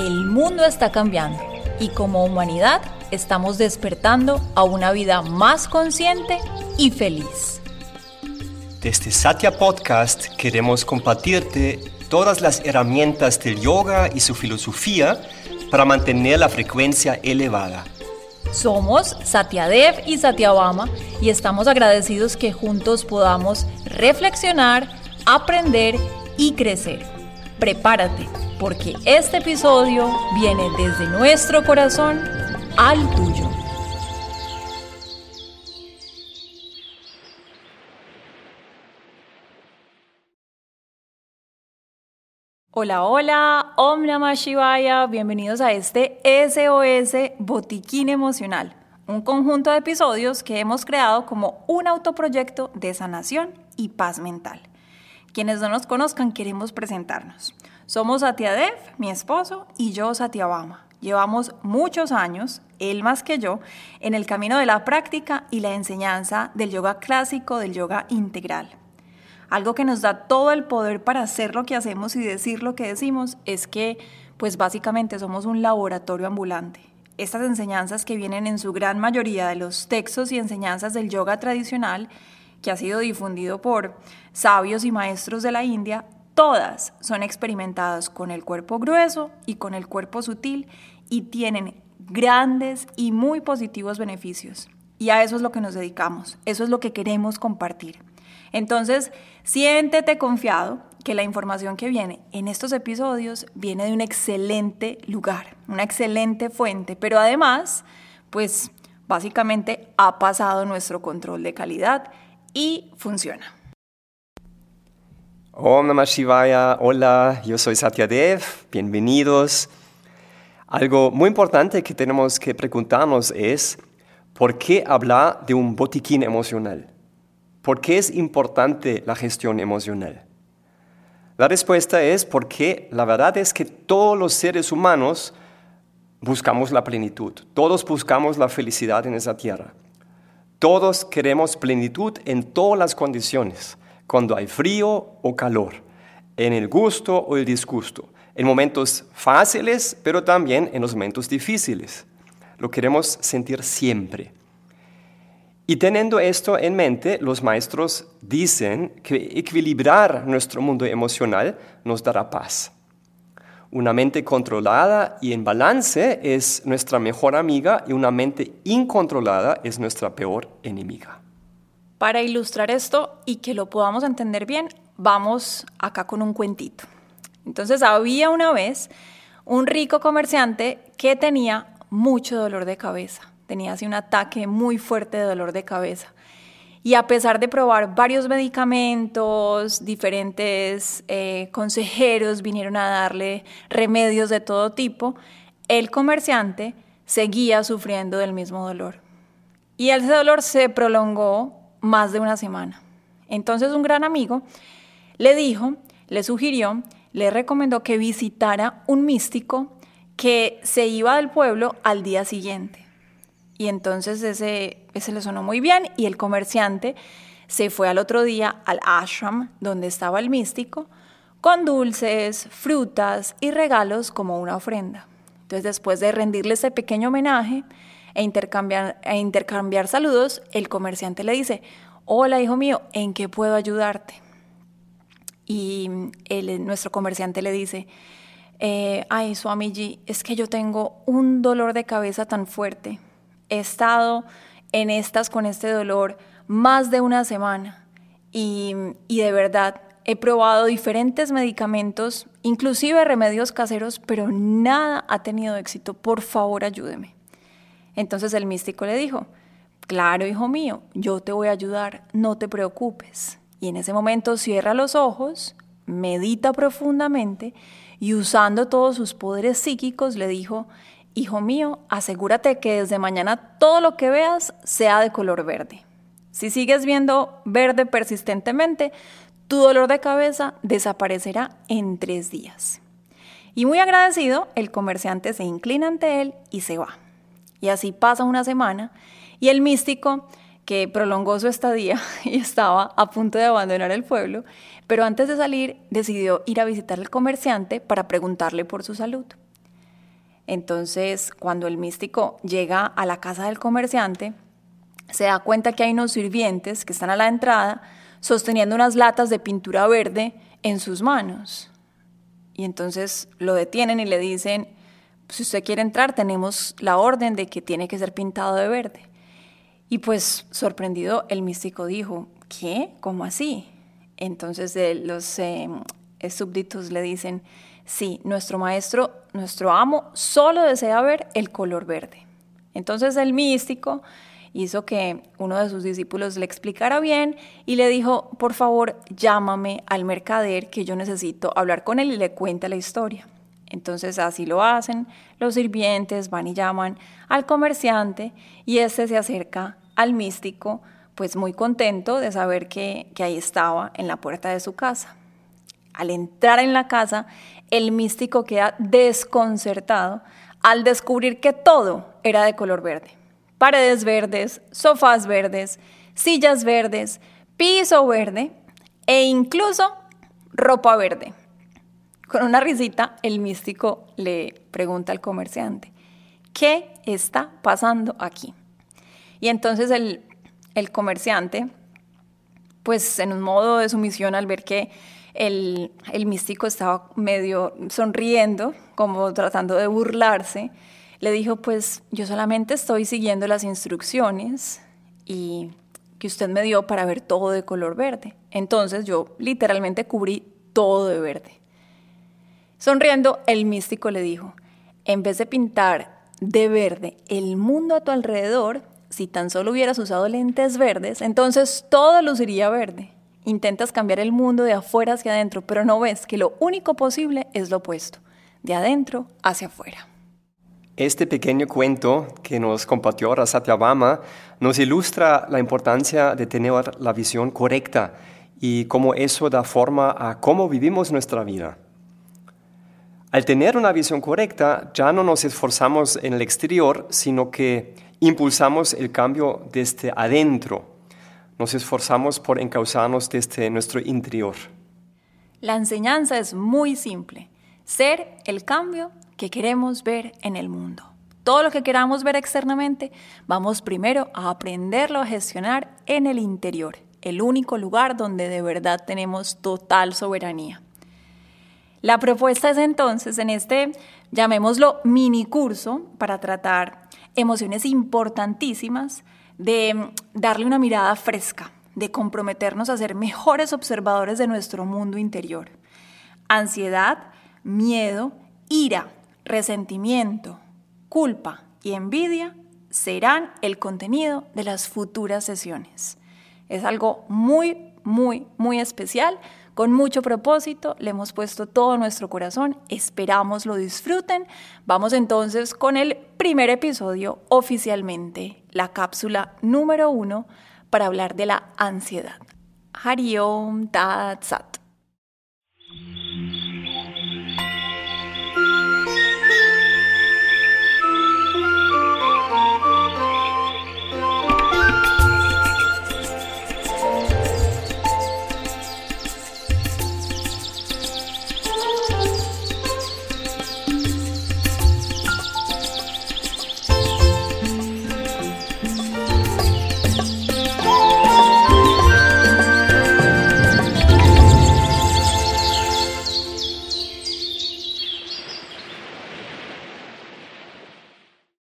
El mundo está cambiando y como humanidad estamos despertando a una vida más consciente y feliz. Desde Satya Podcast queremos compartirte todas las herramientas del yoga y su filosofía para mantener la frecuencia elevada. Somos Satyadev y Satyabama y estamos agradecidos que juntos podamos reflexionar, aprender y crecer. Prepárate porque este episodio viene desde nuestro corazón al tuyo. Hola, hola, Om Namah Shivaya, bienvenidos a este SOS Botiquín Emocional, un conjunto de episodios que hemos creado como un autoproyecto de sanación y paz mental. Quienes no nos conozcan, queremos presentarnos. Somos Dev, mi esposo, y yo Satyabama. Llevamos muchos años, él más que yo, en el camino de la práctica y la enseñanza del yoga clásico, del yoga integral. Algo que nos da todo el poder para hacer lo que hacemos y decir lo que decimos es que, pues básicamente somos un laboratorio ambulante. Estas enseñanzas que vienen en su gran mayoría de los textos y enseñanzas del yoga tradicional, que ha sido difundido por sabios y maestros de la India, Todas son experimentadas con el cuerpo grueso y con el cuerpo sutil y tienen grandes y muy positivos beneficios. Y a eso es lo que nos dedicamos, eso es lo que queremos compartir. Entonces, siéntete confiado que la información que viene en estos episodios viene de un excelente lugar, una excelente fuente, pero además, pues básicamente ha pasado nuestro control de calidad y funciona. Om Namah Shivaya, hola, yo soy Satya Dev, bienvenidos. Algo muy importante que tenemos que preguntarnos es, ¿por qué hablar de un botiquín emocional? ¿Por qué es importante la gestión emocional? La respuesta es porque la verdad es que todos los seres humanos buscamos la plenitud, todos buscamos la felicidad en esa tierra. Todos queremos plenitud en todas las condiciones cuando hay frío o calor, en el gusto o el disgusto, en momentos fáciles, pero también en los momentos difíciles. Lo queremos sentir siempre. Y teniendo esto en mente, los maestros dicen que equilibrar nuestro mundo emocional nos dará paz. Una mente controlada y en balance es nuestra mejor amiga y una mente incontrolada es nuestra peor enemiga. Para ilustrar esto y que lo podamos entender bien, vamos acá con un cuentito. Entonces había una vez un rico comerciante que tenía mucho dolor de cabeza, tenía así un ataque muy fuerte de dolor de cabeza. Y a pesar de probar varios medicamentos, diferentes eh, consejeros vinieron a darle remedios de todo tipo, el comerciante seguía sufriendo del mismo dolor. Y ese dolor se prolongó más de una semana. Entonces un gran amigo le dijo, le sugirió, le recomendó que visitara un místico que se iba del pueblo al día siguiente. Y entonces ese, ese le sonó muy bien y el comerciante se fue al otro día al ashram donde estaba el místico con dulces, frutas y regalos como una ofrenda. Entonces después de rendirle ese pequeño homenaje, e intercambiar, e intercambiar saludos, el comerciante le dice, hola hijo mío, ¿en qué puedo ayudarte? Y el, nuestro comerciante le dice, eh, ay Swamiji, es que yo tengo un dolor de cabeza tan fuerte. He estado en estas con este dolor más de una semana y, y de verdad he probado diferentes medicamentos, inclusive remedios caseros, pero nada ha tenido éxito. Por favor, ayúdeme. Entonces el místico le dijo, claro, hijo mío, yo te voy a ayudar, no te preocupes. Y en ese momento cierra los ojos, medita profundamente y usando todos sus poderes psíquicos le dijo, hijo mío, asegúrate que desde mañana todo lo que veas sea de color verde. Si sigues viendo verde persistentemente, tu dolor de cabeza desaparecerá en tres días. Y muy agradecido, el comerciante se inclina ante él y se va. Y así pasa una semana y el místico, que prolongó su estadía y estaba a punto de abandonar el pueblo, pero antes de salir decidió ir a visitar al comerciante para preguntarle por su salud. Entonces, cuando el místico llega a la casa del comerciante, se da cuenta que hay unos sirvientes que están a la entrada sosteniendo unas latas de pintura verde en sus manos. Y entonces lo detienen y le dicen, si usted quiere entrar, tenemos la orden de que tiene que ser pintado de verde. Y pues sorprendido, el místico dijo, ¿qué? ¿Cómo así? Entonces los eh, súbditos le dicen, sí, nuestro maestro, nuestro amo, solo desea ver el color verde. Entonces el místico hizo que uno de sus discípulos le explicara bien y le dijo, por favor, llámame al mercader que yo necesito hablar con él y le cuente la historia. Entonces así lo hacen, los sirvientes van y llaman al comerciante y este se acerca al místico, pues muy contento de saber que, que ahí estaba en la puerta de su casa. Al entrar en la casa, el místico queda desconcertado al descubrir que todo era de color verde paredes verdes, sofás verdes, sillas verdes, piso verde e incluso ropa verde. Con una risita, el místico le pregunta al comerciante, ¿qué está pasando aquí? Y entonces el, comerciante, pues en un modo de sumisión al ver que el, místico estaba medio sonriendo, como tratando de burlarse, le dijo, pues yo solamente estoy siguiendo las instrucciones y que usted me dio para ver todo de color verde. Entonces yo literalmente cubrí todo de verde. Sonriendo, el místico le dijo, en vez de pintar de verde el mundo a tu alrededor, si tan solo hubieras usado lentes verdes, entonces todo luciría verde. Intentas cambiar el mundo de afuera hacia adentro, pero no ves que lo único posible es lo opuesto, de adentro hacia afuera. Este pequeño cuento que nos compartió ahora Satyabama nos ilustra la importancia de tener la visión correcta y cómo eso da forma a cómo vivimos nuestra vida. Al tener una visión correcta, ya no nos esforzamos en el exterior, sino que impulsamos el cambio desde adentro. Nos esforzamos por encauzarnos desde nuestro interior. La enseñanza es muy simple. Ser el cambio que queremos ver en el mundo. Todo lo que queramos ver externamente, vamos primero a aprenderlo a gestionar en el interior, el único lugar donde de verdad tenemos total soberanía. La propuesta es entonces en este, llamémoslo mini curso, para tratar emociones importantísimas, de darle una mirada fresca, de comprometernos a ser mejores observadores de nuestro mundo interior. Ansiedad, miedo, ira, resentimiento, culpa y envidia serán el contenido de las futuras sesiones. Es algo muy, muy, muy especial, con mucho propósito, le hemos puesto todo nuestro corazón, esperamos lo disfruten. Vamos entonces con el primer episodio oficialmente, la cápsula número uno para hablar de la ansiedad. Hariom Tat Sat.